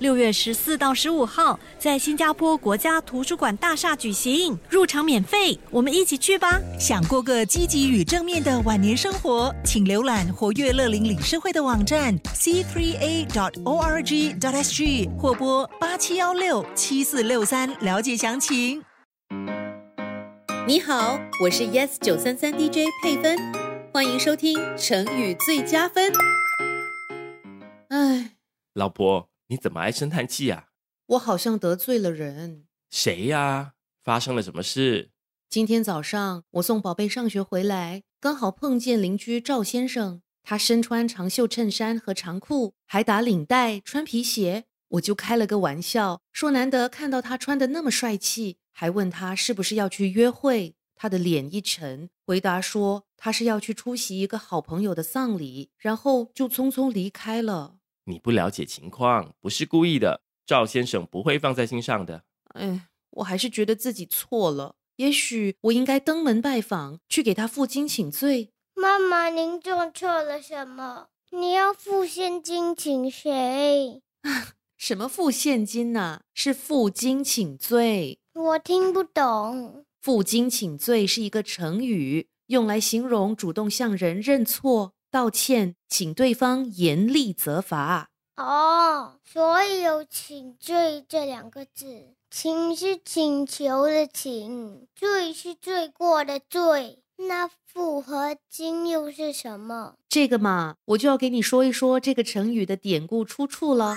六月十四到十五号，在新加坡国家图书馆大厦举行，入场免费，我们一起去吧！想过个积极与正面的晚年生活，请浏览活跃乐龄理事会的网站，cfree a.org sg 或拨八七幺六七四六三了解详情。你好，我是 Yes 九三三 DJ 佩芬，欢迎收听成语最佳分。哎，老婆。你怎么唉声叹气呀？我好像得罪了人。谁呀？发生了什么事？今天早上我送宝贝上学回来，刚好碰见邻居赵先生。他身穿长袖衬衫和长裤，还打领带，穿皮鞋。我就开了个玩笑，说难得看到他穿的那么帅气，还问他是不是要去约会。他的脸一沉，回答说他是要去出席一个好朋友的丧礼，然后就匆匆离开了。你不了解情况，不是故意的，赵先生不会放在心上的。哎，我还是觉得自己错了，也许我应该登门拜访，去给他负荆请罪。妈妈，您做错了什么？你要付现金请谁？什么付现金呢？是负荆请罪。我听不懂。负荆请罪是一个成语，用来形容主动向人认错。道歉，请对方严厉责罚。哦，所以有“请罪”这两个字，“请”是请求的“请”，“罪”是罪过的“罪”。那“负”和“荆”又是什么？这个嘛，我就要给你说一说这个成语的典故出处了。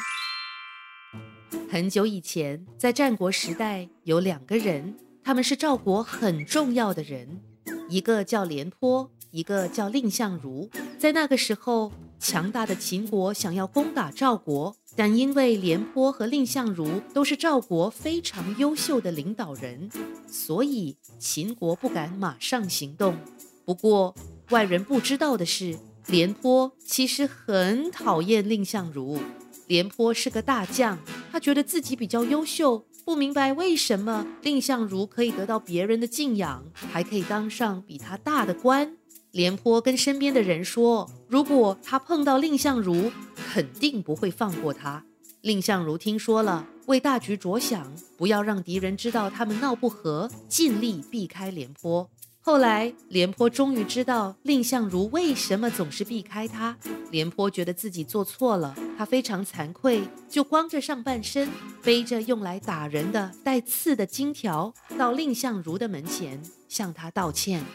很久以前，在战国时代，有两个人，他们是赵国很重要的人，一个叫廉颇。一个叫蔺相如，在那个时候，强大的秦国想要攻打赵国，但因为廉颇和蔺相如都是赵国非常优秀的领导人，所以秦国不敢马上行动。不过，外人不知道的是，廉颇其实很讨厌蔺相如。廉颇是个大将，他觉得自己比较优秀，不明白为什么蔺相如可以得到别人的敬仰，还可以当上比他大的官。廉颇跟身边的人说：“如果他碰到蔺相如，肯定不会放过他。”蔺相如听说了，为大局着想，不要让敌人知道他们闹不和，尽力避开廉颇。后来，廉颇终于知道蔺相如为什么总是避开他。廉颇觉得自己做错了，他非常惭愧，就光着上半身，背着用来打人的带刺的金条，到蔺相如的门前向他道歉。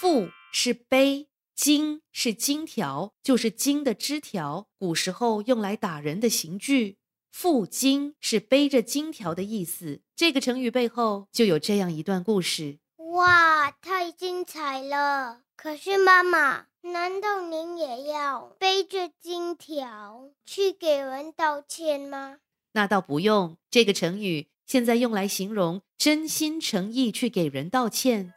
父。是背荆是荆条，就是荆的枝条。古时候用来打人的刑具，负荆是背着荆条的意思。这个成语背后就有这样一段故事。哇，太精彩了！可是妈妈，难道您也要背着金条去给人道歉吗？那倒不用。这个成语现在用来形容真心诚意去给人道歉。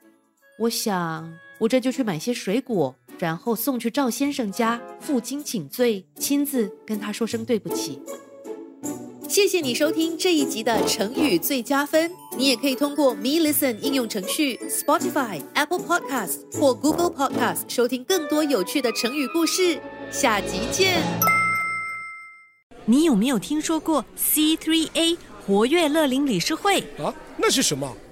我想。我这就去买些水果，然后送去赵先生家，负荆请罪，亲自跟他说声对不起。谢谢你收听这一集的成语最佳分。你也可以通过 Me Listen 应用程序、Spotify、Apple Podcast 或 Google Podcast 收听更多有趣的成语故事。下集见。你有没有听说过 C3A 活跃乐龄理事会？啊，那是什么？